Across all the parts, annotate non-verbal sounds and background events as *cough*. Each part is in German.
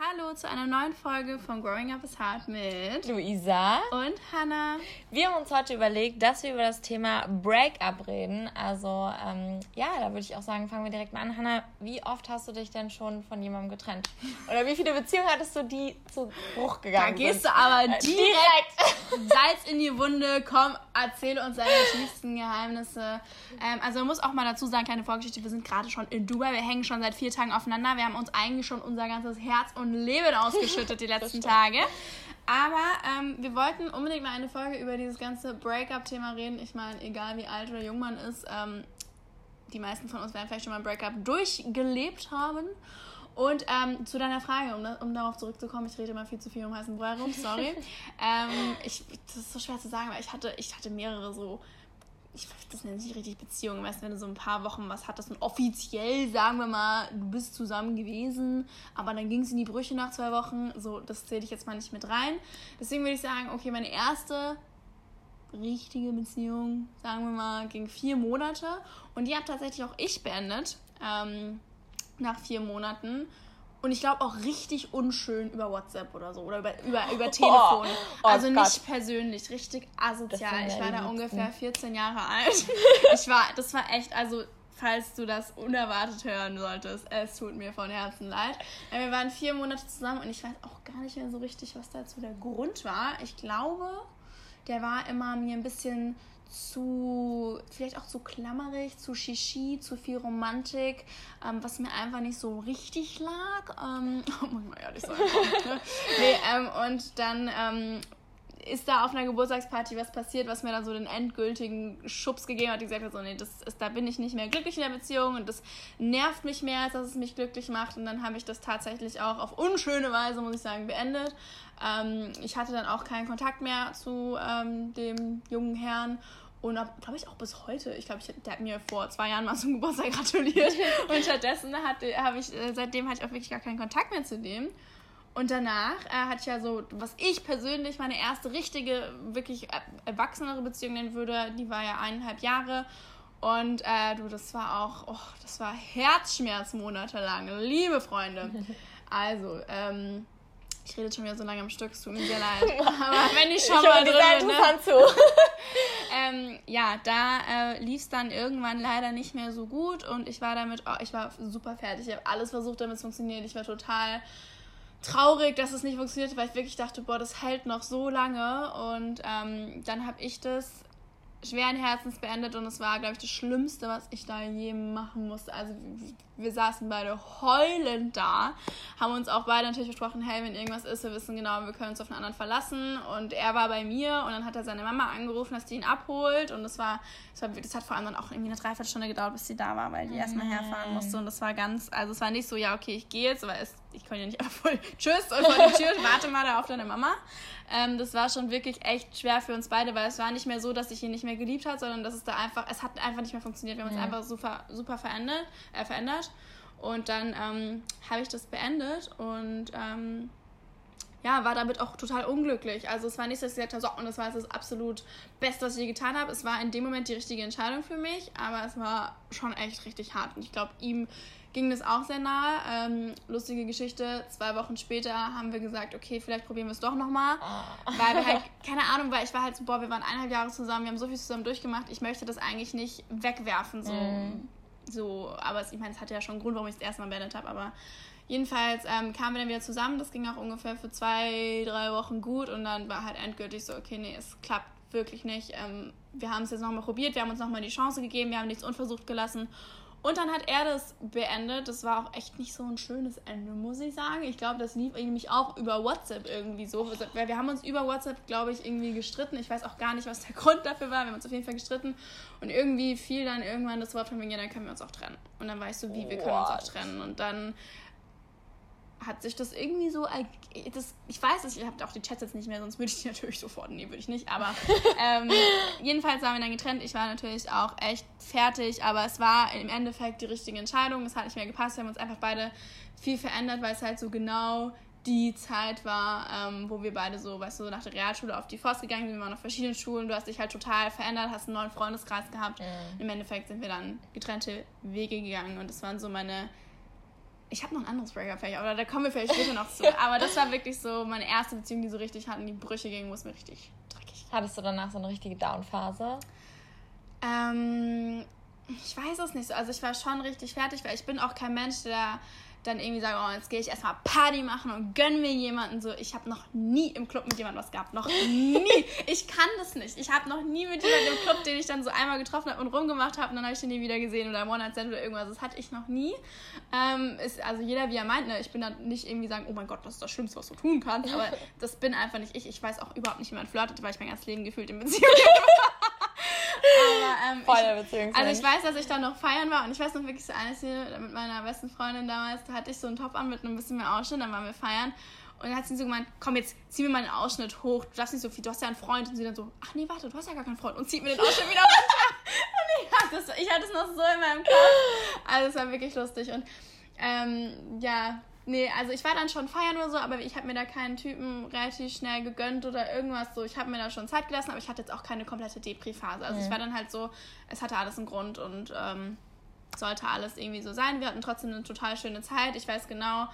Hallo zu einer neuen Folge von Growing Up is Hard mit Luisa und Hannah. Wir haben uns heute überlegt, dass wir über das Thema Breakup reden. Also ähm, ja, da würde ich auch sagen, fangen wir direkt mal an. Hannah, wie oft hast du dich denn schon von jemandem getrennt? Oder wie viele Beziehungen hattest du, die zu Bruch gegangen sind? Da gehst du aber direkt, direkt. *laughs* Salz in die Wunde. Komm, erzähle uns deine tiefsten Geheimnisse. Ähm, also man muss auch mal dazu sagen, kleine Vorgeschichte, wir sind gerade schon in Dubai. Wir hängen schon seit vier Tagen aufeinander. Wir haben uns eigentlich schon unser ganzes Herz und und Leben ausgeschüttet die *laughs* letzten Tage. Aber ähm, wir wollten unbedingt mal eine Folge über dieses ganze Breakup-Thema reden. Ich meine, egal wie alt oder jung man ist, ähm, die meisten von uns werden vielleicht schon mal ein Breakup durchgelebt haben. Und ähm, zu deiner Frage, um, um, darauf zurückzukommen, ich rede immer viel zu viel um heißen Brei rum, sorry. *laughs* ähm, ich, das ist so schwer zu sagen, weil ich hatte, ich hatte mehrere so ich das nennt sich richtig Beziehung, weißt du, wenn du so ein paar Wochen was hattest und offiziell, sagen wir mal, du bist zusammen gewesen, aber dann ging es in die Brüche nach zwei Wochen, so, das zähle ich jetzt mal nicht mit rein. Deswegen würde ich sagen, okay, meine erste richtige Beziehung, sagen wir mal, ging vier Monate und die habe tatsächlich auch ich beendet, ähm, nach vier Monaten. Und ich glaube auch richtig unschön über WhatsApp oder so oder über, über, über *laughs* Telefon. Oh, oh also nicht Gott. persönlich, richtig asozial. Ich war da ungefähr 14 Jahre alt. *laughs* ich war, das war echt, also falls du das unerwartet hören solltest, es tut mir von Herzen leid. Wir waren vier Monate zusammen und ich weiß auch gar nicht mehr so richtig, was dazu der Grund war. Ich glaube, der war immer mir ein bisschen zu, vielleicht auch zu klammerig, zu shishi, zu viel Romantik, ähm, was mir einfach nicht so richtig lag. Ähm, muss man ehrlich sagen. ne? nee, ähm, und dann ähm, ist da auf einer Geburtstagsparty was passiert, was mir dann so den endgültigen Schubs gegeben hat. Die gesagt hat, so, nee, das ist, da bin ich nicht mehr glücklich in der Beziehung und das nervt mich mehr, als dass es mich glücklich macht. Und dann habe ich das tatsächlich auch auf unschöne Weise, muss ich sagen, beendet. Ähm, ich hatte dann auch keinen Kontakt mehr zu ähm, dem jungen Herrn und glaube ich auch bis heute. Ich glaube, der hat mir vor zwei Jahren mal zum Geburtstag gratuliert. *laughs* und stattdessen habe ich, äh, seitdem hatte ich auch wirklich gar keinen Kontakt mehr zu dem. Und danach äh, hatte ich ja so, was ich persönlich meine erste richtige, wirklich erwachsenere Beziehung nennen würde, die war ja eineinhalb Jahre. Und äh, du, das war auch, oh, das war Herzschmerz monatelang, liebe Freunde. *laughs* Also, ähm, ich rede schon wieder so lange am Stück, es tut mir sehr leid. *laughs* Aber wenn ich schon ich mal drin bin, ne? zu. *laughs* ähm, ja, da äh, lief es dann irgendwann leider nicht mehr so gut und ich war damit, oh, ich war super fertig. Ich habe alles versucht, damit es funktioniert. Ich war total traurig, dass es nicht funktioniert, weil ich wirklich dachte, boah, das hält noch so lange. Und ähm, dann habe ich das schweren Herzens beendet und es war, glaube ich, das Schlimmste, was ich da je machen musste. Also wir saßen beide heulend da, haben uns auch beide natürlich besprochen, hey, wenn irgendwas ist, wir wissen genau, wir können uns auf einen anderen verlassen. Und er war bei mir und dann hat er seine Mama angerufen, dass die ihn abholt. Und das war, das, war, das hat vor allem dann auch irgendwie eine Dreiviertelstunde gedauert, bis sie da war, weil die erstmal herfahren musste. Und das war ganz, also es war nicht so, ja, okay, ich gehe jetzt, aber es, ich konnte ja nicht einfach voll *laughs* Tschüss und vor die Tür, warte mal da auf deine Mama. Ähm, das war schon wirklich echt schwer für uns beide, weil es war nicht mehr so, dass ich ihn nicht mehr geliebt habe, sondern dass es da einfach, es hat einfach nicht mehr funktioniert. Wir haben uns ja. einfach super, super verändert, äh, verändert. Und dann ähm, habe ich das beendet und ähm, ja, war damit auch total unglücklich. Also es war nicht, dass ich gesagt habe, so, und das war das absolut Beste, was ich je getan habe. Es war in dem Moment die richtige Entscheidung für mich, aber es war schon echt richtig hart. Und ich glaube, ihm ging das auch sehr nahe. Ähm, lustige Geschichte, zwei Wochen später haben wir gesagt, okay, vielleicht probieren wir es doch nochmal. Oh. Weil wir halt, *laughs* keine Ahnung, weil ich war halt so, boah, wir waren eineinhalb Jahre zusammen, wir haben so viel zusammen durchgemacht, ich möchte das eigentlich nicht wegwerfen, so. Mm so, aber es, ich meine, es hatte ja schon einen Grund, warum ich das erste Mal beendet habe, aber jedenfalls ähm, kamen wir dann wieder zusammen. Das ging auch ungefähr für zwei, drei Wochen gut und dann war halt endgültig so, okay, nee, es klappt wirklich nicht. Ähm, wir haben es jetzt nochmal probiert, wir haben uns nochmal die Chance gegeben, wir haben nichts unversucht gelassen und dann hat er das beendet. Das war auch echt nicht so ein schönes Ende, muss ich sagen. Ich glaube, das lief nämlich auch über WhatsApp irgendwie so. Wir haben uns über WhatsApp, glaube ich, irgendwie gestritten. Ich weiß auch gar nicht, was der *laughs* Grund dafür war. Wir haben uns auf jeden Fall gestritten. Und irgendwie fiel dann irgendwann das Wort von mir, ja, dann können wir uns auch trennen. Und dann weißt du, wie, wir können uns auch trennen. Und dann hat sich das irgendwie so. Das, ich weiß es, ich habe auch die Chats jetzt nicht mehr, sonst würde ich die *laughs* natürlich sofort. Nee, würde ich nicht. Aber ähm, *laughs* jedenfalls waren wir dann getrennt. Ich war natürlich auch echt fertig, aber es war im Endeffekt die richtige Entscheidung. Es hat nicht mehr gepasst. Wir haben uns einfach beide viel verändert, weil es halt so genau die Zeit war, ähm, wo wir beide so, weißt du, nach der Realschule auf die Forst gegangen sind. Wir waren auf verschiedenen Schulen. Du hast dich halt total verändert, hast einen neuen Freundeskreis gehabt. Mhm. Im Endeffekt sind wir dann getrennte Wege gegangen und das waren so meine Ich habe noch ein anderes Breakup vielleicht, aber da kommen wir vielleicht später noch zu. *laughs* Aber das war wirklich so meine erste Beziehung, die so richtig hatten, die Brüche ging, wo es mir richtig dreckig Hattest du danach so eine richtige Down-Phase? Ähm, ich weiß es nicht so. Also ich war schon richtig fertig, weil ich bin auch kein Mensch, der dann irgendwie sagt, oh, jetzt gehe ich erstmal Party machen und gönn mir jemanden. So, ich habe noch nie im Club mit jemandem was gehabt. Noch nie. *laughs* Ich kann das nicht. Ich habe noch nie mit jemandem im Club, den ich dann so einmal getroffen habe und rumgemacht habe und dann habe ich den nie wieder gesehen oder im One-Night-Stand oder irgendwas. Das hatte ich noch nie. Ähm, ist, also jeder, wie er meint, ne? ich bin dann nicht irgendwie sagen, oh mein Gott, das ist das Schlimmste, was du tun kannst. Aber *laughs* das bin einfach nicht ich. Ich weiß auch überhaupt nicht, wie man flirtet, weil ich mein ganzes Leben gefühlt in Beziehung *laughs* Aber, ähm, ich, also ich weiß, dass ich da noch feiern war und ich weiß noch wirklich so eines hier mit meiner besten Freundin damals, da hatte ich so einen Top an mit einem bisschen mehr Ausschnitt, dann waren wir feiern und dann hat sie so gemeint, komm jetzt, zieh mir mal den Ausschnitt hoch, du darfst nicht so viel, du hast ja einen Freund und sie dann so, ach nee, warte, du hast ja gar keinen Freund und zieht mir den Ausschnitt wieder runter. *laughs* Und ich hatte, das, ich hatte es noch so in meinem Kopf, also es war wirklich lustig und ähm, ja, Nee, also ich war dann schon feiern oder so, aber ich habe mir da keinen Typen relativ schnell gegönnt oder irgendwas so. Ich habe mir da schon Zeit gelassen, aber ich hatte jetzt auch keine komplette Depri-Phase. Also mhm. es war dann halt so, es hatte alles einen Grund und ähm, sollte alles irgendwie so sein. Wir hatten trotzdem eine total schöne Zeit. Ich weiß genau,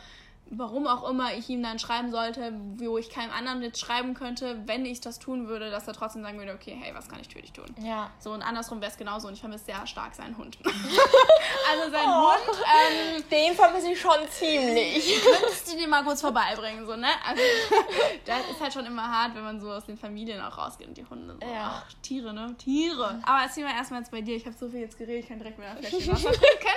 warum auch immer ich ihm dann schreiben sollte, wo ich keinem anderen jetzt schreiben könnte, wenn ich das tun würde, dass er trotzdem sagen würde, okay, hey, was kann ich für dich tun? Ja. So und andersrum wäre es genauso und ich vermisse sehr stark seinen Hund. *laughs* also sein oh, Hund, ähm, den vermisse ich schon ziemlich. *laughs* Könntest du dir mal kurz vorbeibringen, so, ne? Also *laughs* das ist halt schon immer hart, wenn man so aus den Familien auch rausgeht und die Hunde so, ja. ach, Tiere, ne? Tiere. Aber erzähl mal erstmal jetzt bei dir, ich habe so viel jetzt geredet, ich kann direkt wieder vielleicht Wasser trinken.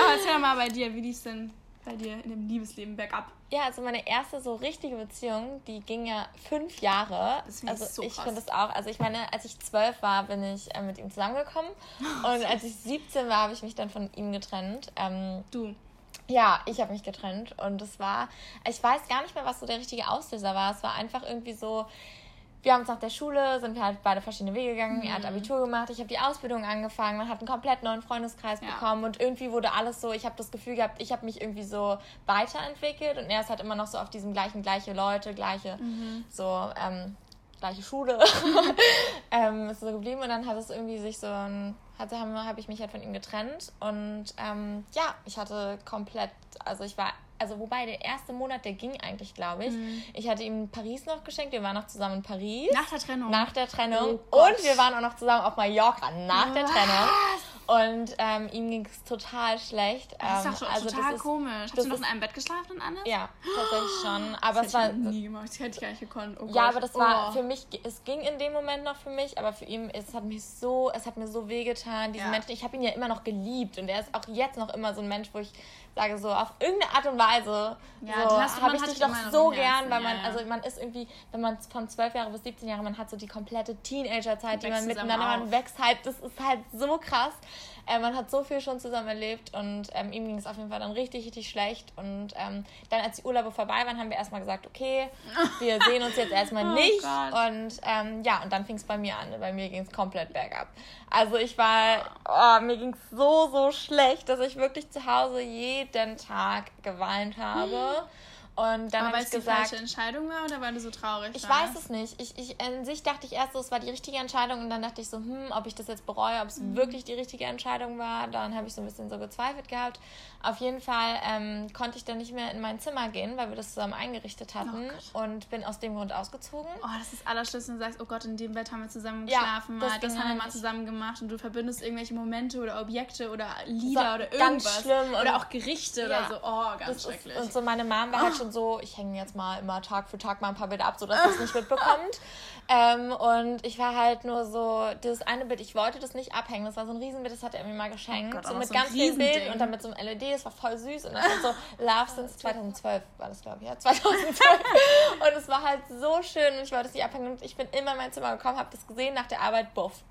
Aber erzähl mal bei dir, wie lief's denn bei dir in dem Liebesleben bergab? Ja, also meine erste so richtige Beziehung, die ging ja fünf Jahre. Das also so ich finde es auch, also ich meine, als ich zwölf war, bin ich äh, mit ihm zusammengekommen *laughs* und als ich 17 war, habe ich mich dann von ihm getrennt. Ähm, du? Ja, ich habe mich getrennt und es war, ich weiß gar nicht mehr, was so der richtige Auslöser war. Es war einfach irgendwie so, wir haben uns nach der Schule, sind wir halt beide verschiedene Wege gegangen. Mhm. Er hat mhm. Abitur gemacht, ich habe die Ausbildung angefangen, man hat einen komplett neuen Freundeskreis ja. bekommen und irgendwie wurde alles so, ich habe das Gefühl gehabt, ich habe mich irgendwie so weiterentwickelt und er ist halt immer noch so auf diesem gleichen, gleiche Leute, gleiche, mhm. so, ähm, gleiche Schule *laughs* ähm, ist so geblieben und dann hat es irgendwie sich so ein hatte habe hab ich mich halt von ihm getrennt und ähm, ja ich hatte komplett also ich war also wobei der erste Monat, der ging eigentlich, glaube ich. Mhm. Ich hatte ihm Paris noch geschenkt. Wir waren noch zusammen in Paris. Nach der Trennung. Nach der Trennung. Oh und wir waren auch noch zusammen auf Mallorca nach Was? der Trennung. Und ähm, ihm ging es total schlecht. Das ist doch ähm, also total das ist, komisch. Hast du noch in einem Bett geschlafen und alles? Ja, tatsächlich schon. Aber das es war. nie gemacht. Das hätte ich gar nicht gekonnt. Oh ja, aber das war oh. für mich, es ging in dem Moment noch für mich, aber für ihn, es hat mich so, es hat mir so wehgetan. Diesen ja. Menschen, ich habe ihn ja immer noch geliebt und er ist auch jetzt noch immer so ein Mensch, wo ich sage so auf irgendeine Art und Weise ja, so, habe ich dich doch so gern, weil man, ja, also man ist irgendwie, wenn man von 12 Jahre bis 17 Jahre, man hat so die komplette Teenagerzeit, die man miteinander, man wächst halt, das ist halt so krass. Äh, man hat so viel schon zusammen erlebt und ähm, ihm ging es auf jeden Fall dann richtig, richtig schlecht. Und ähm, dann, als die Urlaube vorbei waren, haben wir erstmal gesagt, okay, *laughs* wir sehen uns jetzt erstmal oh nicht. Gott. und ähm, ja, und dann fing es bei mir an. Bei mir ging es komplett bergab. Also ich war, oh, mir ging es so, so schlecht, dass ich wirklich zu Hause jeden Tag geweint habe. Hm und dann habe ich gesagt, die falsche Entscheidung war oder war du so traurig? Ich war? weiß es nicht. Ich, ich, in sich dachte ich erst so, es war die richtige Entscheidung und dann dachte ich so, hm, ob ich das jetzt bereue, ob es mhm. wirklich die richtige Entscheidung war. Dann habe ich so ein bisschen so gezweifelt gehabt. Auf jeden Fall ähm, konnte ich dann nicht mehr in mein Zimmer gehen, weil wir das zusammen eingerichtet hatten oh und bin aus dem Grund ausgezogen. Oh, das ist allerschlimmste, wenn du sagst, oh Gott, in dem Bett haben wir zusammen geschlafen, ja, das, das haben wir mal zusammen gemacht und du verbindest irgendwelche Momente oder Objekte oder Lieder so, oder irgendwas. Ganz schlimm. Oder auch Gerichte ja, oder so. Oh, ganz schrecklich. Ist, und so meine Mom war oh. halt *gasps* schon so, ich hänge jetzt mal immer Tag für Tag mal ein paar Bilder ab, sodass es nicht mitbekommt. *laughs* Ähm, und ich war halt nur so, dieses eine Bild, ich wollte das nicht abhängen. Das war so ein Riesenbild, das hat er mir mal geschenkt. Oh Gott, so mit so ganz vielen Bildern und dann mit so einem LED, das war voll süß. Und dann so *laughs* Love Since 2012 war das, glaube ich, ja, 2012. *laughs* und es war halt so schön und ich wollte es nicht abhängen. Und ich bin immer in mein Zimmer gekommen, habe das gesehen nach der Arbeit, buff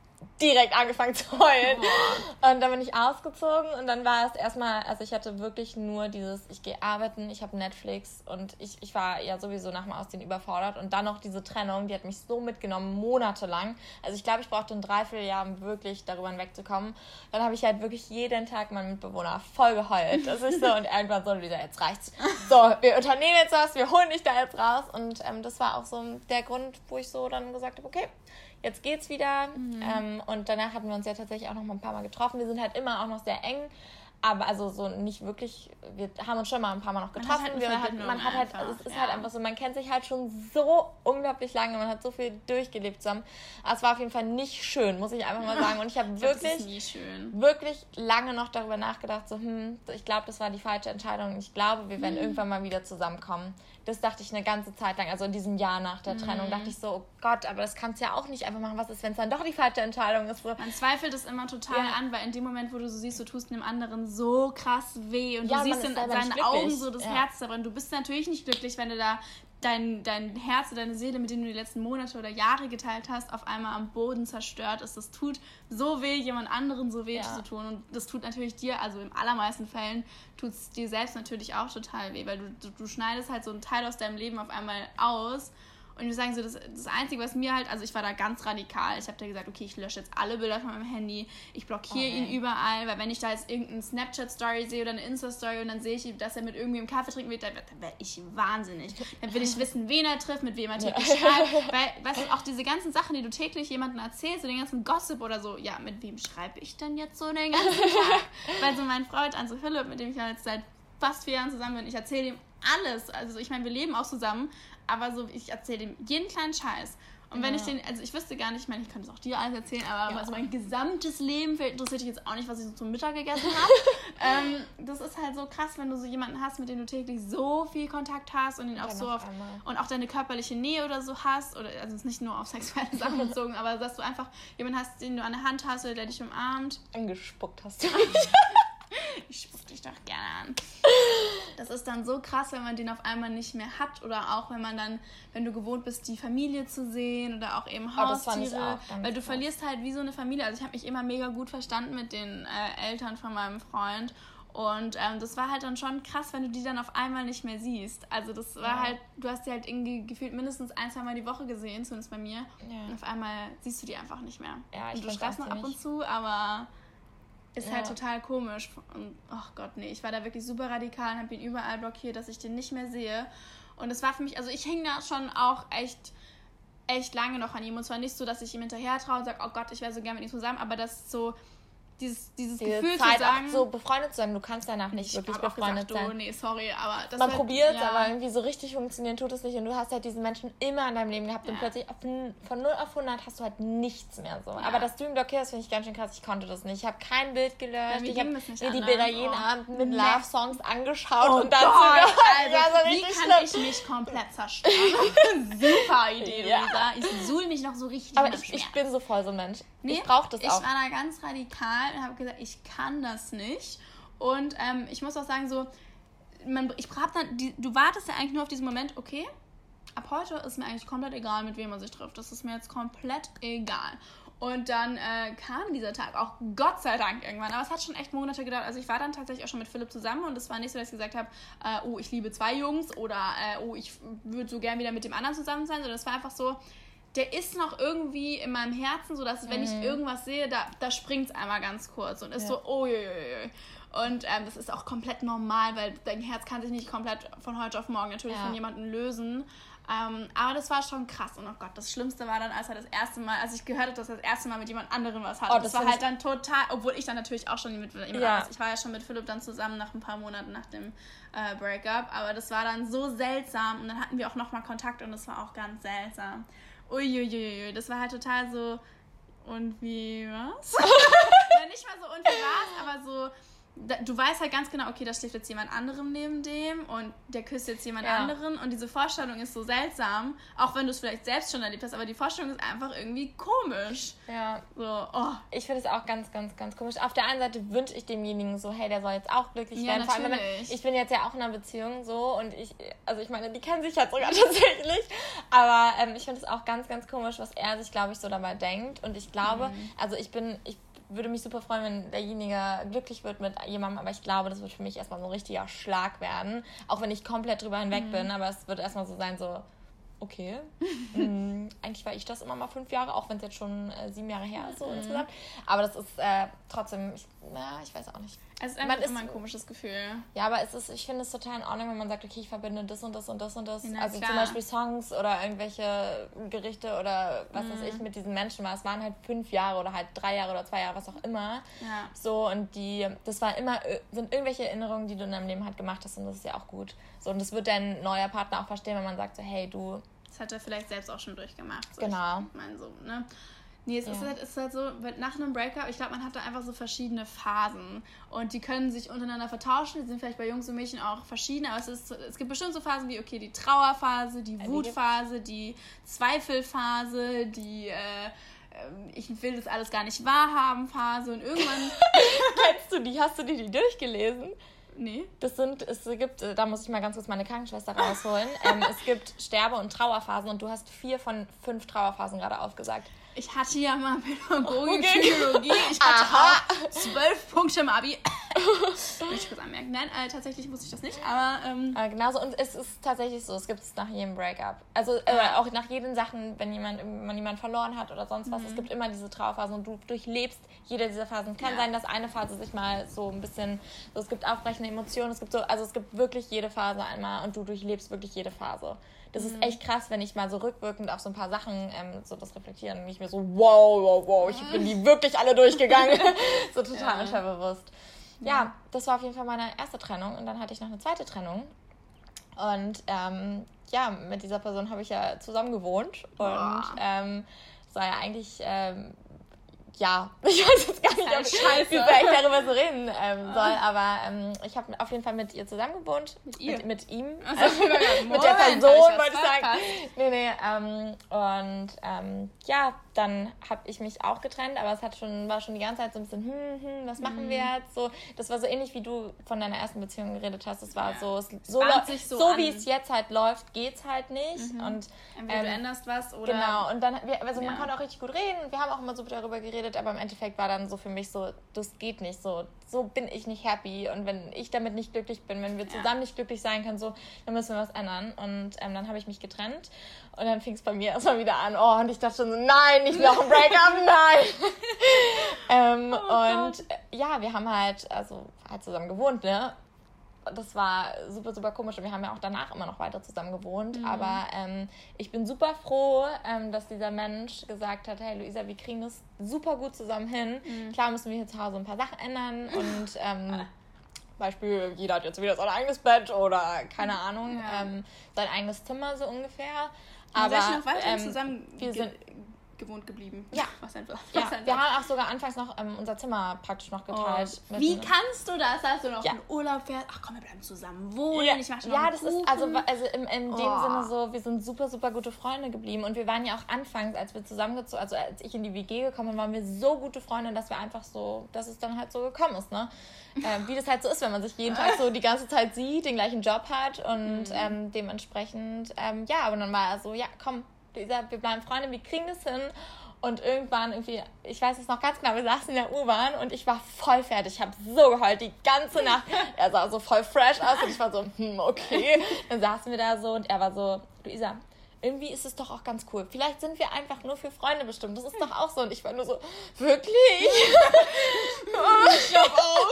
direkt angefangen zu heulen. Oh. Und dann bin ich ausgezogen und dann war es erstmal, also ich hatte wirklich nur dieses, ich gehe arbeiten, ich habe Netflix und ich, ich war ja sowieso nach dem Ausziehen überfordert und dann noch diese Trennung, die hat mich so mitgenommen, monatelang. Also ich glaube, ich brauchte ein Dreivierteljahr, um wirklich darüber hinwegzukommen. Dann habe ich halt wirklich jeden Tag meinen Mitbewohner voll geheult. Das ist so und irgendwann so, dieser, jetzt reicht's. So, wir unternehmen jetzt was, wir holen dich da jetzt raus und ähm, das war auch so der Grund, wo ich so dann gesagt habe, okay, jetzt geht's wieder. Mhm. Ähm, und danach hatten wir uns ja tatsächlich auch noch mal ein paar Mal getroffen. Wir sind halt immer auch noch sehr eng. Aber also so nicht wirklich, wir haben uns schon mal ein paar Mal noch getroffen. Halt, wir, halt, man hat halt also es ist halt ja. halt einfach so, man kennt sich halt schon so unglaublich lange, man hat so viel durchgelebt zusammen. Aber es war auf jeden Fall nicht schön, muss ich einfach mal sagen. Und ich habe *laughs* wirklich, wirklich lange noch darüber nachgedacht, so, hm, ich glaube, das war die falsche Entscheidung. Ich glaube, wir werden hm. irgendwann mal wieder zusammenkommen. Das dachte ich eine ganze Zeit lang, also in diesem Jahr nach der Trennung, mhm. dachte ich so, oh Gott, aber das kannst du ja auch nicht einfach machen. Was ist, wenn es dann doch die falsche Entscheidung ist? Man zweifelt es immer total ja. an, weil in dem Moment, wo du so siehst, du tust dem anderen so krass weh und ja, du siehst in seinen Augen so das ja. Herz darin. Du bist natürlich nicht glücklich, wenn du da dein, dein Herz, deine Seele, mit denen du die letzten Monate oder Jahre geteilt hast, auf einmal am Boden zerstört ist. Das tut so weh, jemand anderen so weh ja. zu tun. Und das tut natürlich dir, also im allermeisten Fällen, tut es dir selbst natürlich auch total weh, weil du, du, du schneidest halt so einen Teil aus deinem Leben auf einmal aus und ich muss sagen, so das, das Einzige, was mir halt, also ich war da ganz radikal. Ich habe da gesagt, okay, ich lösche jetzt alle Bilder von meinem Handy, ich blockiere okay. ihn überall, weil wenn ich da jetzt irgendeine Snapchat-Story sehe oder eine Insta-Story und dann sehe ich, dass er mit irgendwem Kaffee trinken will, dann, dann werde ich wahnsinnig. Dann will ich wissen, wen er trifft, mit wem er täglich ja. schreibt. *laughs* Weil, weißt du, auch diese ganzen Sachen, die du täglich jemandem erzählst, so den ganzen Gossip oder so, ja, mit wem schreibe ich denn jetzt so den ganzen *laughs* Tag? weil so mein Freund, also Philipp, mit dem ich jetzt seit fast vier Jahren zusammen bin, ich erzähle ihm alles. Also ich meine, wir leben auch zusammen, aber so, ich erzähle ihm jeden kleinen Scheiß. Und wenn ja. ich den, also ich wüsste gar nicht, ich meine, ich könnte es auch dir alles erzählen, aber ja. also mein gesamtes Leben interessiert dich jetzt auch nicht, was ich so zum Mittag gegessen habe. *laughs* ähm, das ist halt so krass, wenn du so jemanden hast, mit dem du täglich so viel Kontakt hast und ihn auch so auf, und auch deine körperliche Nähe oder so hast, oder also es ist nicht nur auf sexuelle Sachen *laughs* bezogen, aber dass du einfach jemanden hast, den du an der Hand hast oder der dich umarmt. Angespuckt hast du. *laughs* *laughs* ich spuck dich doch gerne an. Das ist dann so krass, wenn man den auf einmal nicht mehr hat oder auch wenn man dann, wenn du gewohnt bist, die Familie zu sehen oder auch eben Haustiere, oh, weil du krass. verlierst halt wie so eine Familie. Also ich habe mich immer mega gut verstanden mit den äh, Eltern von meinem Freund und ähm, das war halt dann schon krass, wenn du die dann auf einmal nicht mehr siehst. Also das war ja. halt, du hast die halt irgendwie gefühlt mindestens ein, zwei Mal die Woche gesehen, zumindest bei mir. Ja. Und auf einmal siehst du die einfach nicht mehr. Ja, ich und du schreibst noch ab und zu, aber ist halt ja. halt total komisch. Und ach Gott, nee, ich war da wirklich super radikal und habe ihn überall blockiert, dass ich den nicht mehr sehe. Und es war für mich, also ich hänge da schon auch echt, echt lange noch an ihm. Und zwar nicht so, dass ich ihm hinterher traue und sage, oh Gott, ich wäre so gerne mit ihm zusammen, aber das so, dieses, dieses Diese Gefühl Zeit zu sagen, so befreundet zu sein. Du kannst danach nicht wirklich befreundet gesagt, sein. Oh, nee, sorry, aber das Man probiert ja. aber irgendwie so richtig funktionieren tut es nicht. Und du hast halt diesen Menschen immer in deinem Leben gehabt ja. und plötzlich von, von 0 auf 100 hast du halt nichts mehr so. Ja. Aber dass du ihn blockierst, finde ich ganz schön krass. Ich konnte das nicht. Ich habe kein Bild gelöscht. ich habe mir die Bilder jeden oh. Abend mit Love-Songs angeschaut oh und dann Gott, *laughs* also, so Wie kann schlimm. ich mich komplett zerstören? *laughs* Super Idee, Luisa. Ich suhl mich noch so richtig Aber ich, ich, bin so voll so ein Mensch. Nee, ich brauche das auch. Ich war da ganz radikal und habe gesagt, ich kann das nicht. Und ähm, ich muss auch sagen, so, man, ich hab dann, die, du wartest ja eigentlich nur auf diesen Moment, okay, ab heute ist mir eigentlich komplett egal, mit wem man sich trifft. Das ist mir jetzt komplett egal. Und dann äh, kam dieser Tag auch Gott sei Dank irgendwann. Aber es hat schon echt Monate gedauert. Also ich war dann tatsächlich auch schon mit Philipp zusammen und es war nicht so, dass ich gesagt habe, äh, oh, ich liebe zwei Jungs oder äh, oh, ich würde so gern wieder mit dem anderen zusammen sein, sondern es war einfach so, der ist noch irgendwie in meinem Herzen, so dass wenn mhm. ich irgendwas sehe, da, da springt es einmal ganz kurz und ist ja. so, oh je, je, je. Und ähm, das ist auch komplett normal, weil dein Herz kann sich nicht komplett von heute auf morgen natürlich ja. von jemandem lösen. Ähm, aber das war schon krass. Und oh Gott, das Schlimmste war dann, als er das erste Mal, als ich gehört habe, dass er das erste Mal mit jemand anderem was hatte. Oh, das, das war halt dann total, obwohl ich dann natürlich auch schon mit jemand ja. Ich war ja schon mit Philipp dann zusammen nach ein paar Monaten nach dem äh, Breakup. Aber das war dann so seltsam. Und dann hatten wir auch nochmal Kontakt und das war auch ganz seltsam uiuiui, das war halt total so, und wie was? *laughs* ja, nicht mal so, und wie was, aber so, du weißt halt ganz genau, okay, da schläft jetzt jemand anderem neben dem und der küsst jetzt jemand ja. anderen und diese Vorstellung ist so seltsam, auch wenn du es vielleicht selbst schon erlebt hast, aber die Vorstellung ist einfach irgendwie komisch. Ja. So, oh. Ich finde es auch ganz, ganz, ganz komisch. Auf der einen Seite wünsche ich demjenigen so, hey, der soll jetzt auch glücklich ja, werden. Vor allem, ich bin jetzt ja auch in einer Beziehung so und ich, also ich meine, die kennen sich jetzt sogar *laughs* tatsächlich, aber ähm, ich finde es auch ganz, ganz komisch, was er sich, glaube ich, so dabei denkt und ich glaube, mhm. also ich bin, ich würde mich super freuen, wenn derjenige glücklich wird mit jemandem, aber ich glaube, das wird für mich erstmal so ein richtiger Schlag werden. Auch wenn ich komplett drüber hinweg mhm. bin, aber es wird erstmal so sein, so, okay, mhm, *laughs* eigentlich war ich das immer mal fünf Jahre, auch wenn es jetzt schon äh, sieben Jahre her ist, so mhm. insgesamt. Aber das ist äh, trotzdem, ich, na, ich weiß auch nicht. Es ist einfach immer ein komisches Gefühl. Ja, aber es ist, ich finde es total in Ordnung, wenn man sagt, okay, ich verbinde das und das und das und das. Ja, also klar. zum Beispiel Songs oder irgendwelche Gerichte oder was mhm. weiß ich mit diesen Menschen war. Es waren halt fünf Jahre oder halt drei Jahre oder zwei Jahre, was auch immer. Ja. So, und die, das war immer, äh, sind irgendwelche Erinnerungen, die du in deinem Leben halt gemacht hast und das ist ja auch gut. So, und das wird dein neuer Partner auch verstehen, wenn man sagt so, hey, du. Das hat er vielleicht selbst auch schon durchgemacht. So. Genau. Ich meine so, ne? Nee, es ja. ist, halt, ist halt so, nach einem Breakup, ich glaube, man hat da einfach so verschiedene Phasen. Und die können sich untereinander vertauschen. Die sind vielleicht bei Jungs und Mädchen auch verschieden. Aber es, ist, es gibt bestimmt so Phasen wie, okay, die Trauerphase, die Wutphase, die Zweifelphase, die äh, ähm, ich will das alles gar nicht wahrhaben Phase. Und irgendwann. *laughs* Kennst du die? Hast du die, die durchgelesen? Nee. Das sind, es gibt, äh, da muss ich mal ganz kurz meine Krankenschwester rausholen. ähm, es gibt Sterbe- und Trauerphasen und du hast vier von fünf Trauerphasen gerade aufgesagt. Ich hatte ja mal Pädagogik, okay. Psychologie. Ich hatte Aha. auch zwölf Punkte im Abi. Möchte ich kurz anmerken. Nein, äh, tatsächlich wusste ich das nicht, aber... Ähm, äh, genauso, und es ist tatsächlich so, es gibt es nach jedem Breakup. Also äh, auch nach jeden Sachen, wenn jemand, wenn man jemanden verloren hat oder sonst was, mhm. es gibt immer diese Trauerphasen und du durchlebst jede dieser Phasen. Kann ja. sein, dass eine Phase sich mal so ein bisschen... So, es gibt aufbrechende Emotionen, es gibt so... Also es gibt wirklich jede Phase einmal und du durchlebst wirklich jede Phase. Das ist mhm. echt krass, wenn ich mal so rückwirkend auf so ein paar Sachen ähm, so das reflektiere und mich mir so, wow, wow, wow, ich bin die wirklich alle durchgegangen. *laughs* so total ja. unterbewusst. Ja, das war auf jeden Fall meine erste Trennung und dann hatte ich noch eine zweite Trennung. Und ähm, ja, mit dieser Person habe ich ja zusammen gewohnt und ähm, es war ja eigentlich ähm, ja, *laughs* ich weiß jetzt gar nicht, ob ich, wie sehr ich darüber so reden ähm, soll, aber ähm, ich habe auf jeden Fall mit ihr zusammen gewohnt. Mit ihr? Mit, mit ihm. Also, *laughs* mit der Person, wollte ich sagen. Nee, nee, ähm, und ähm, ja, dann habe ich mich auch getrennt, aber es hat schon, war schon die ganze Zeit so ein bisschen, hm, hm, was machen mhm. wir jetzt? So, das war so ähnlich, wie du von deiner ersten Beziehung geredet hast. Es war ja. so, so, so, so wie es jetzt halt läuft, geht's halt nicht. Mhm. Und, Entweder ähm, du änderst was oder... Genau, und dann, also man konnte auch richtig gut reden wir haben auch immer so darüber geredet, aber im Endeffekt war dann so für mich so, das geht nicht so, so bin ich nicht happy und wenn ich damit nicht glücklich bin, wenn wir zusammen ja. nicht glücklich sein können, so, dann müssen wir was ändern. Und ähm, dann habe ich mich getrennt und dann fing es bei mir erstmal wieder an. Oh, und ich dachte schon so, nein, nicht noch ein Breakup, *laughs* nein. ähm, oh und äh, ja, wir haben halt, also halt zusammen gewohnt, ne? Das war super, super komisch. Und wir haben ja auch danach immer noch weiter zusammen gewohnt. Mhm. Aber ähm, ich bin super froh, ähm, dass dieser Mensch gesagt hat, hey Luisa, wir kriegen das super gut zusammen hin. Mhm. Klar müssen wir hier zu Hause ein paar Sachen ändern *laughs* und ähm, Beispiel, jeder hat jetzt wieder sein eigenes Bett oder keine Ahnung, ja. ähm, sein eigenes Zimmer so ungefähr. Aber seid noch weiter ähm, zusammen wir sind gewohnt geblieben. Ja. Was einfach. Was ja. Einfach. Wir haben auch sogar anfangs noch ähm, unser Zimmer praktisch noch geteilt. Oh. Wie kannst du das, dass du noch ja. in Urlaub fährst? Ach komm, wir bleiben zusammen wohnen. Ja, ich mach ja das Kuchen. ist also, also in, in oh. dem Sinne so, wir sind super, super gute Freunde geblieben. Und wir waren ja auch anfangs, als wir zusammengezogen, also als ich in die WG gekommen bin, waren wir so gute Freunde, dass wir einfach so, dass es dann halt so gekommen ist, ne? *laughs* Ähm, wie das halt so ist, wenn man sich jeden Tag so die ganze Zeit sieht, den gleichen Job hat und mhm. ähm, dementsprechend, ähm, ja, aber dann war er so, ja, komm, Lisa, wir bleiben Freunde, wir kriegen das hin. Und irgendwann irgendwie, ich weiß es noch ganz genau, wir saßen in der U-Bahn und ich war voll fertig. Ich habe so geheult die ganze Nacht. Er sah so voll fresh aus und ich war so, hm, okay. Dann saßen wir da so und er war so, Luisa, irgendwie ist es doch auch ganz cool. Vielleicht sind wir einfach nur für Freunde bestimmt. Das ist doch auch so. Und ich war nur so, wirklich? *laughs* ich hab auch.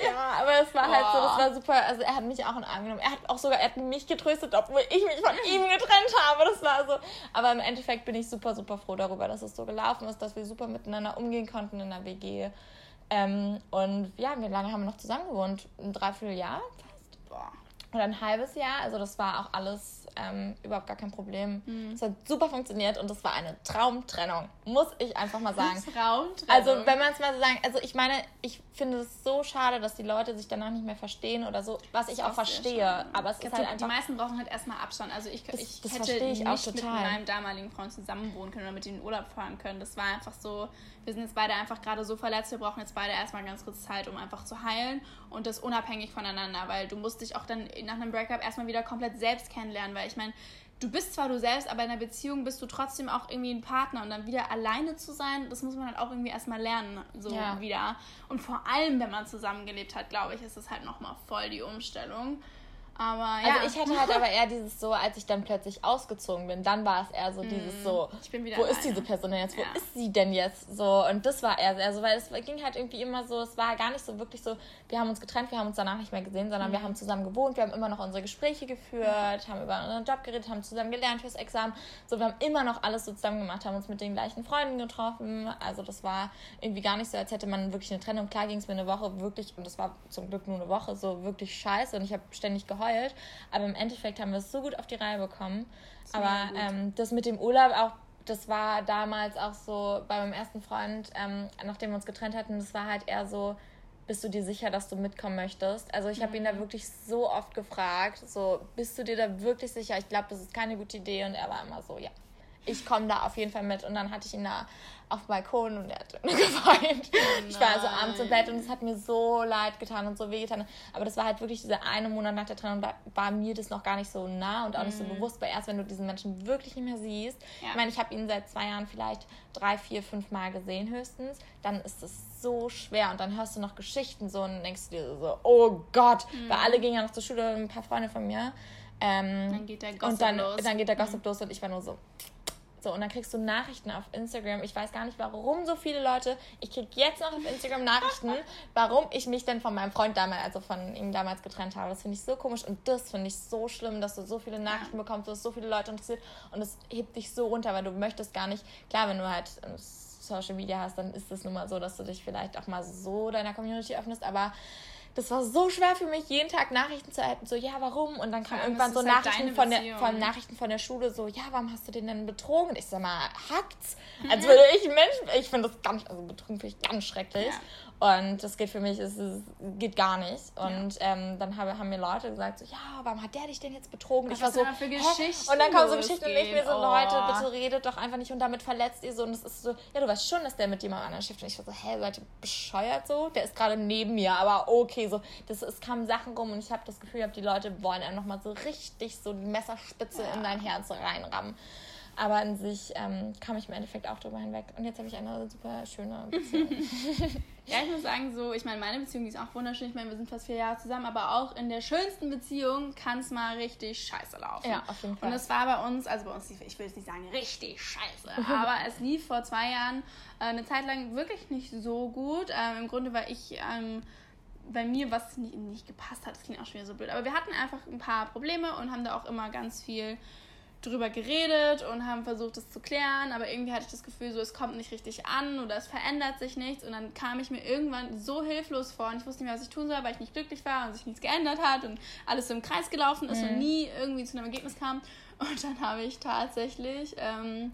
*laughs* ja, aber es war halt so, das war super. Also er hat mich auch in Arm genommen. Er hat auch sogar, er hat mich getröstet, obwohl ich mich von ihm getrennt habe. Das war so. Aber im Endeffekt bin ich super, super froh darüber, dass es so gelaufen ist, dass wir super miteinander umgehen konnten in der WG. Ähm, und ja, wie lange haben wir noch zusammen gewohnt? Ein Dreivierteljahr fast. Boah. Oder ein halbes Jahr. Also das war auch alles ähm, überhaupt gar kein Problem. Mhm. Es hat super funktioniert und es war eine Traumtrennung, muss ich einfach mal sagen. *laughs* Traumtrennung. Also wenn man es mal so sagen, also ich meine, ich finde es so schade, dass die Leute sich danach nicht mehr verstehen oder so, was ich auch, auch verstehe. Aber es ist halt einfach... Die meisten brauchen halt erstmal Abstand. Also ich, das, ich das hätte ich nicht mit meinem damaligen Freund zusammen wohnen können oder mit ihm in Urlaub fahren können. Das war einfach so, wir sind jetzt beide einfach gerade so verletzt, wir brauchen jetzt beide erstmal ganz kurz Zeit, um einfach zu heilen und das unabhängig voneinander, weil du musst dich auch dann nach einem Breakup erstmal wieder komplett selbst kennenlernen, weil ich meine, du bist zwar du selbst, aber in einer Beziehung bist du trotzdem auch irgendwie ein Partner und dann wieder alleine zu sein, das muss man halt auch irgendwie erstmal lernen, so ja. wieder. Und vor allem, wenn man zusammengelebt hat, glaube ich, ist es halt nochmal voll die Umstellung. Aber ja. Also ich hatte halt aber eher dieses so, als ich dann plötzlich ausgezogen bin, dann war es eher so dieses so, wo ist diese Person denn jetzt? Wo Ja. ist sie denn jetzt? So, und das war eher, also weil es ging halt irgendwie immer so, es war gar nicht so wirklich so, wir haben uns getrennt, wir haben uns danach nicht mehr gesehen, sondern Mhm. wir haben zusammen gewohnt, wir haben immer noch unsere Gespräche geführt, haben über unseren Job geredet, haben zusammen gelernt fürs Examen. So, wir haben immer noch alles so zusammen gemacht, haben uns mit den gleichen Freunden getroffen. Also das war irgendwie gar nicht so, als hätte man wirklich eine Trennung. Klar ging es mir eine Woche wirklich, und das war zum Glück nur eine Woche, so wirklich scheiße und ich habe ständig geheult. Aber im Endeffekt haben wir es so gut auf die Reihe bekommen. Aber mega gut. ähm, das mit dem Urlaub auch, das war damals auch so bei meinem ersten Freund, ähm, nachdem wir uns getrennt hatten, das war halt eher so, bist du dir sicher, dass du mitkommen möchtest? Also ich habe ihn da wirklich so oft gefragt, so, bist du dir da wirklich sicher? Ich glaube, das ist keine gute Idee. Und er war immer so, ja, ich komme da auf jeden Fall mit. Und dann hatte ich ihn da auf dem Balkon und er hat *laughs* geweint. Ich war also abends im Bett und es hat mir so leid getan und so weh getan. Aber das war halt wirklich dieser eine Monat nach der Trennung, da war mir das noch gar nicht so nah und auch nicht so bewusst, weil erst wenn du diesen Menschen wirklich nicht mehr siehst, Ja. ich meine, ich habe ihn seit zwei Jahren vielleicht drei, vier, fünf Mal gesehen höchstens, dann ist es so schwer und dann hörst du noch Geschichten so und denkst dir so, oh Gott, weil alle gingen ja noch zur Schule, ein paar Freunde von mir. Ähm, Dann geht der Gossip und dann, los. dann geht der Gossip los und ich war nur so. So, und dann kriegst du Nachrichten auf Instagram. Ich weiß gar nicht, warum so viele Leute. Ich krieg jetzt noch auf Instagram Nachrichten, *laughs* warum ich mich denn von meinem Freund damals, also von ihm damals getrennt habe. Das finde ich so komisch und das finde ich so schlimm, dass du so viele Nachrichten bekommst, dass so viele Leute interessiert und es hebt dich so runter, weil du möchtest gar nicht. Klar, wenn du halt ähm, Social Media hast, dann ist es nun mal so, dass du dich vielleicht auch mal so deiner Community öffnest, aber das war so schwer für mich, jeden Tag Nachrichten zu erhalten, so, ja, warum? Und dann kam irgendwann so halt Nachrichten von der, von Nachrichten von der Schule, so, ja, warum hast du den denn betrogen? Und ich sag mal, hackt's? Mhm. Als würde ich Mensch, ich finde das ganz, also betrunken finde ich ganz schrecklich. Und das geht für mich, es ist, geht gar nicht. Und ähm, dann habe, haben mir Leute gesagt, so, ja, warum hat der dich denn jetzt betrogen? Was ich war so, für? Geschichten Und dann kommen so Geschichten und ich mir so, losgehen. Leute, Oh. bitte redet doch einfach nicht und damit verletzt ihr so. Und es ist so, ja, du weißt schon, dass der mit jemand anderem schifft. Und ich war so, hä, seid ihr bescheuert so? Der ist gerade neben mir, aber okay, so. Das, es kamen Sachen rum und ich habe das Gefühl, gehabt, die Leute wollen einem nochmal so richtig so die Messerspitze in dein Herz reinrammen. Aber an sich ähm, kam ich im Endeffekt auch drüber hinweg. Und jetzt habe ich eine super schöne Beziehung. *laughs* Ja, ich muss sagen, so, ich meine, meine Beziehung ist auch wunderschön. Ich meine, wir sind fast vier Jahre zusammen, aber auch in der schönsten Beziehung kann es mal richtig scheiße laufen. Ja, auf jeden Fall. Und es war bei uns, also bei uns, ich will jetzt nicht sagen richtig scheiße, *laughs* aber es lief vor zwei Jahren äh, eine Zeit lang wirklich nicht so gut. Ähm, Im Grunde, weil ich. Ähm, bei mir was nicht, nicht gepasst hat, das klingt auch schon wieder so blöd, aber wir hatten einfach ein paar Probleme und haben da auch immer ganz viel drüber geredet und haben versucht, es zu klären, aber irgendwie hatte ich das Gefühl, so es kommt nicht richtig an oder es verändert sich nichts und dann kam ich mir irgendwann so hilflos vor und ich wusste nicht mehr, was ich tun soll, weil ich nicht glücklich war und sich nichts geändert hat und alles so im Kreis gelaufen ist und nie irgendwie zu einem Ergebnis kam und dann habe ich tatsächlich ähm,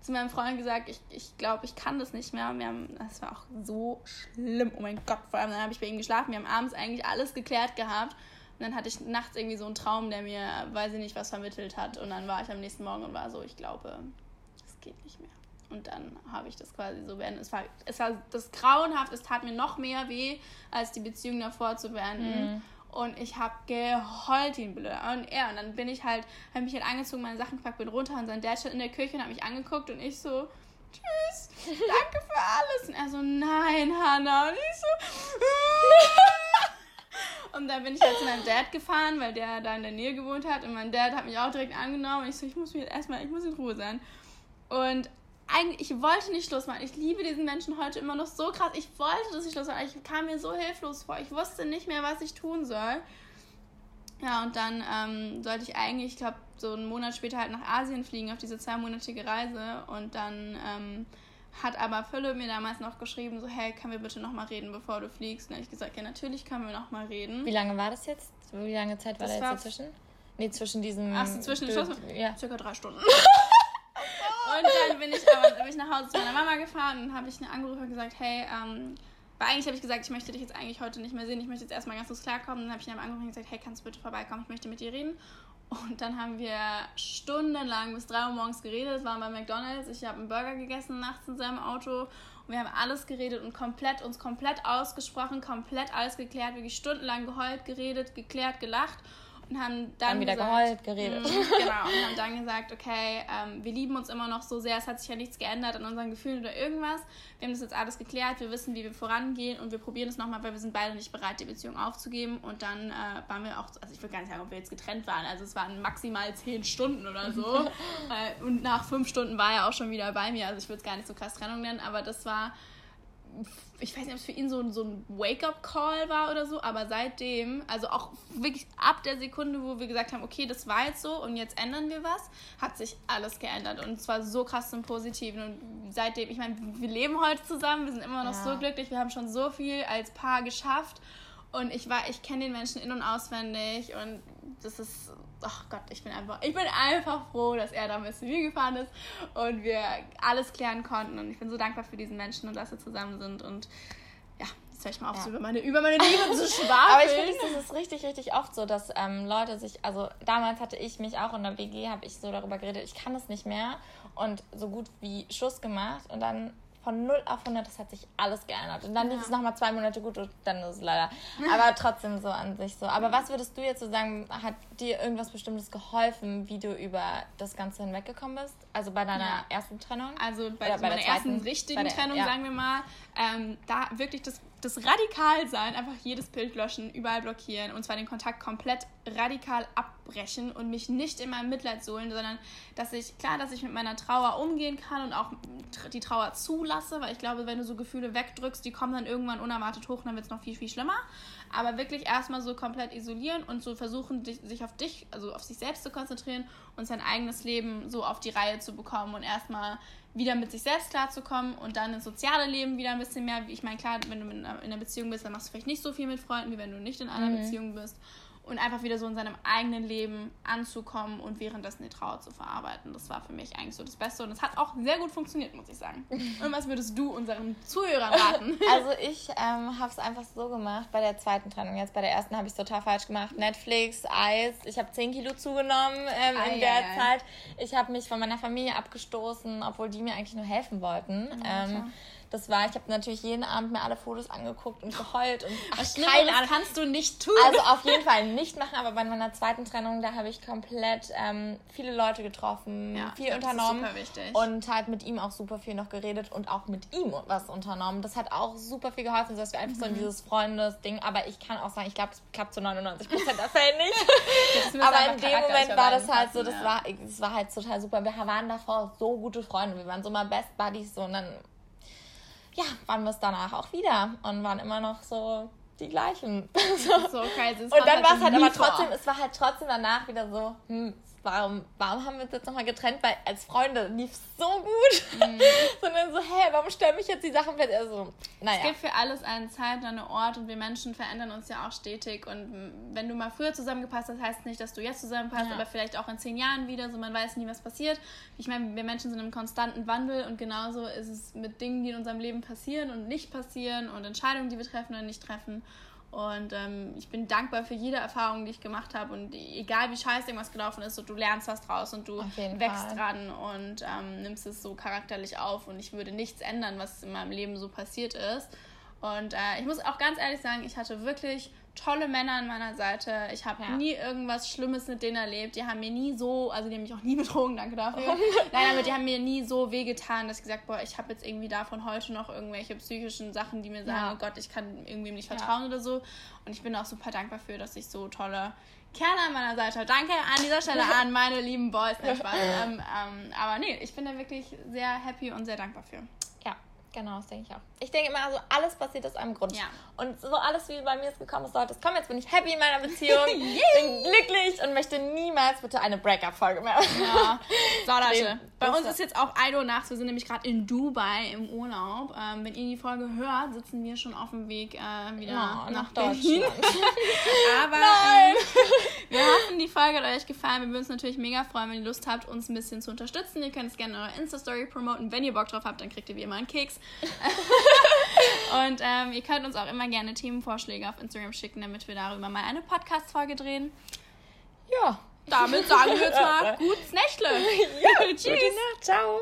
zu meinem Freund gesagt, ich, ich glaube, ich kann das nicht mehr. Und wir haben, das war auch so schlimm. Oh mein Gott, vor allem dann habe ich bei ihm geschlafen. Wir haben abends eigentlich alles geklärt gehabt. Und dann hatte ich nachts irgendwie so einen Traum, der mir, weiß ich nicht, was vermittelt hat. Und dann war ich am nächsten Morgen und war so, ich glaube, es geht nicht mehr. Und dann habe ich das quasi so beendet. Es war, es war das grauenhaft, es tat mir noch mehr weh, als die Beziehung davor zu beenden. Und ich habe geheult wie ein Blöder. Und er, und dann bin ich halt, habe mich halt angezogen, meine Sachen gepackt, bin runter und sein Dad stand in der Küche und hat mich angeguckt und ich so, tschüss, *laughs* danke für alles. Und er so, nein, Hannah. Und ich so, *laughs* und dann bin ich halt zu meinem Dad gefahren, weil der da in der Nähe gewohnt hat. Und mein Dad hat mich auch direkt angenommen. Und ich so, ich muss mich jetzt erstmal, ich muss in Ruhe sein. Und eigentlich, ich wollte nicht Schluss machen. Ich liebe diesen Menschen heute immer noch so krass. Ich wollte, dass ich Schluss mache. Ich kam mir so hilflos vor. Ich wusste nicht mehr, was ich tun soll. Ja, und dann ähm, sollte ich eigentlich, ich glaube, so einen Monat später halt nach Asien fliegen auf diese zweimonatige Reise. Und dann ähm, hat aber Philipp mir damals noch geschrieben, so, hey, können wir bitte nochmal reden, bevor du fliegst? Und dann habe ich gesagt, ja, natürlich können wir nochmal reden. Wie lange war das jetzt? Wie lange Zeit war Das da war- jetzt dazwischen? Nee, zwischen diesem. Ach so, zwischen den Schluss- Ja. Circa drei Stunden. *laughs* und dann bin ich aber bin ich nach Hause zu meiner Mama gefahren und habe ich eine angerufen und gesagt, hey, ähm, weil eigentlich habe ich gesagt, ich möchte dich jetzt eigentlich heute nicht mehr sehen, ich möchte jetzt erstmal ganz kurz klarkommen. Dann habe ich eine angerufen und gesagt, hey, kannst du bitte vorbeikommen, ich möchte mit dir reden. Und dann haben wir stundenlang bis 3 Uhr morgens geredet. Waren bei McDonalds. Ich habe einen Burger gegessen nachts in seinem Auto. Und wir haben alles geredet und komplett uns komplett ausgesprochen, komplett alles geklärt, wirklich stundenlang geheult, geredet, geklärt, gelacht. Und haben dann, Dann wieder gesagt, geheult, geredet. Mm, genau, und haben dann gesagt, okay, ähm, wir lieben uns immer noch so sehr, es hat sich ja nichts geändert an unseren Gefühlen oder irgendwas. Wir haben das jetzt alles geklärt, wir wissen, wie wir vorangehen und wir probieren es nochmal, weil wir sind beide nicht bereit, die Beziehung aufzugeben. Und dann äh, waren wir auch, also ich will gar nicht sagen, ob wir jetzt getrennt waren, also es waren maximal zehn Stunden oder so. *laughs* äh, und nach fünf Stunden war er auch schon wieder bei mir, also ich würde es gar nicht so krass Trennung nennen, aber das war ich weiß nicht, ob es für ihn so, so ein Wake-up-Call war oder so, aber seitdem, also auch wirklich ab der Sekunde, wo wir gesagt haben, okay, das war jetzt so und jetzt ändern wir was, hat sich alles geändert und zwar so krass zum Positiven und seitdem, ich meine, wir leben heute zusammen, wir sind immer noch Ja. so glücklich, wir haben schon so viel als Paar geschafft und ich war, ich kenne den Menschen in- und auswendig und das ist, ach Gott, ich bin einfach, ich bin einfach froh, dass er damals zu mir gefahren ist und wir alles klären konnten und ich bin so dankbar für diesen Menschen und dass wir zusammen sind und ja, jetzt höre ich mal auf, Ja. so über meine, über meine Liebe zu *laughs* schwafeln. Aber ich finde, das ist richtig, richtig oft so, dass ähm, Leute sich, also damals hatte ich mich auch in der WG, habe ich so darüber geredet, ich kann es nicht mehr und so gut wie Schuss gemacht und dann von 0 auf 100, das hat sich alles geändert. Und dann lief Ja. es nochmal zwei Monate gut und dann ist es leider. *laughs* Aber trotzdem so an sich so. Aber was würdest du jetzt so sagen, hat dir irgendwas Bestimmtes geholfen, wie du über das Ganze hinweggekommen bist? Also bei deiner Ja. ersten Trennung? Also bei, so bei meiner der zweiten- ersten richtigen der- Trennung, ja. sagen wir mal, ähm, da wirklich das, das Radikalsein, einfach jedes Bild löschen, überall blockieren und zwar den Kontakt komplett radikal abbrechen und mich nicht in meinem Mitleid suhlen, sondern dass ich, klar, dass ich mit meiner Trauer umgehen kann und auch die Trauer zulasse, weil ich glaube, wenn du so Gefühle wegdrückst, die kommen dann irgendwann unerwartet hoch und dann wird es noch viel, viel schlimmer. Aber wirklich erstmal so komplett isolieren und so versuchen, sich auf dich, also auf sich selbst zu konzentrieren und sein eigenes Leben so auf die Reihe zu bekommen und erstmal wieder mit sich selbst klarzukommen und dann ins soziale Leben wieder ein bisschen mehr. Ich meine, klar, wenn du in einer, in einer Beziehung bist, dann machst du vielleicht nicht so viel mit Freunden, wie wenn du nicht in einer Beziehung bist. Und einfach wieder so in seinem eigenen Leben anzukommen und währenddessen die Trauer zu verarbeiten. Das war für mich eigentlich so das Beste und es hat auch sehr gut funktioniert, muss ich sagen. *laughs* Und was würdest du unseren Zuhörern raten? *laughs* Also ich ähm, habe es einfach so gemacht bei der zweiten Trennung. Jetzt bei der ersten habe ich es total falsch gemacht. Netflix, Eis. Ich habe 10 Kilo zugenommen ähm, Ei, in der ei. Zeit. Ich habe mich von meiner Familie abgestoßen, obwohl die mir eigentlich nur helfen wollten. klar. ähm, das war, ich habe natürlich jeden Abend mir alle Fotos angeguckt und geheult und ach, Was keine Ahnung. kannst du nicht tun. Also auf jeden *laughs* Fall nicht machen, aber bei meiner zweiten Trennung, da habe ich komplett ähm, viele Leute getroffen, Ja, viel unternommen super wichtig. und halt mit ihm auch super viel noch geredet und auch mit ihm was unternommen. Das hat auch super viel geholfen, dass wir einfach so in Mhm. dieses Freundesding, aber ich kann auch sagen, ich glaube, es klappt zu 99% der Fälle nicht. *laughs* Aber in dem Charakter Moment war das halt so, das ja. war, das war halt total super. Wir waren davor so gute Freunde, wir waren so mal Best Buddies so und dann ja, waren wir es danach auch wieder und waren immer noch so die gleichen. so. So crazy. Das Und dann war es halt nie aber trotzdem, es war halt trotzdem danach wieder so, hm, warum, warum haben wir uns jetzt nochmal getrennt? Weil als Freunde lief es so gut. Mhm. *laughs* Sondern so, hä, warum stören mich jetzt die Sachen plötzlich? Also, Es naja. gibt für alles einen Zeit und einen Ort und wir Menschen verändern uns ja auch stetig. Und wenn du mal früher zusammengepasst hast, heißt nicht, dass du jetzt zusammenpasst, Ja. aber vielleicht auch in zehn Jahren wieder. So man weiß nie, was passiert. Ich meine, wir Menschen sind im konstanten Wandel und genauso ist es mit Dingen, die in unserem Leben passieren und nicht passieren und Entscheidungen, die wir treffen oder nicht treffen. Und ähm, ich bin dankbar für jede Erfahrung, die ich gemacht habe. Und egal wie scheiße irgendwas gelaufen ist, so, du lernst was draus und du wächst Fall. dran und ähm, nimmst es so charakterlich auf. Und ich würde nichts ändern, was in meinem Leben so passiert ist. Und äh, ich muss auch ganz ehrlich sagen, ich hatte wirklich tolle Männer an meiner Seite. Ich habe Ja. nie irgendwas Schlimmes mit denen erlebt. Die haben mir nie so, also die haben mich auch nie *laughs* betrogen, danke dafür. *laughs* Nein, aber die haben mir nie so wehgetan, dass ich gesagt boah, ich habe jetzt irgendwie davon heute noch irgendwelche psychischen Sachen, die mir sagen, Ja. oh Gott, ich kann irgendwem nicht Ja. vertrauen oder so. Und ich bin auch super dankbar für, dass ich so tolle Kerle an meiner Seite habe. Danke an dieser Stelle *laughs* an meine lieben Boys. Nein, Spaß. ähm, ähm, aber nee, ich bin da wirklich sehr happy und sehr dankbar für. Ja, genau, das denke ich auch. Ich denke immer, also alles passiert aus einem Grund. Ja. Und so alles, wie bei mir es gekommen ist, sollte es kommen. Jetzt bin ich happy in meiner Beziehung, *laughs* bin glücklich und möchte niemals bitte eine Breakup-Folge mehr. Ja, so Leute. Bei uns ist jetzt auch 1 Uhr nachts. Wir sind nämlich gerade in Dubai im Urlaub. Ähm, wenn ihr die Folge hört, sitzen wir schon auf dem Weg äh, wieder Ja, nach, nach Berlin. Deutschland. *laughs* Aber Nein. ähm, wir hoffen, die Folge hat euch gefallen. Wir würden uns natürlich mega freuen, wenn ihr Lust habt, uns ein bisschen zu unterstützen. Ihr könnt es gerne in eurer Insta-Story promoten. Wenn ihr Bock drauf habt, dann kriegt ihr wie immer einen Keks. *laughs* Und ähm, ihr könnt uns auch immer gerne Themenvorschläge auf Instagram schicken, damit wir darüber mal eine Podcast-Folge drehen. Ja. Damit sagen wir jetzt mal gutes Nächtle. *laughs* Ja, *laughs* Tschüss. Gute Nacht. Ciao.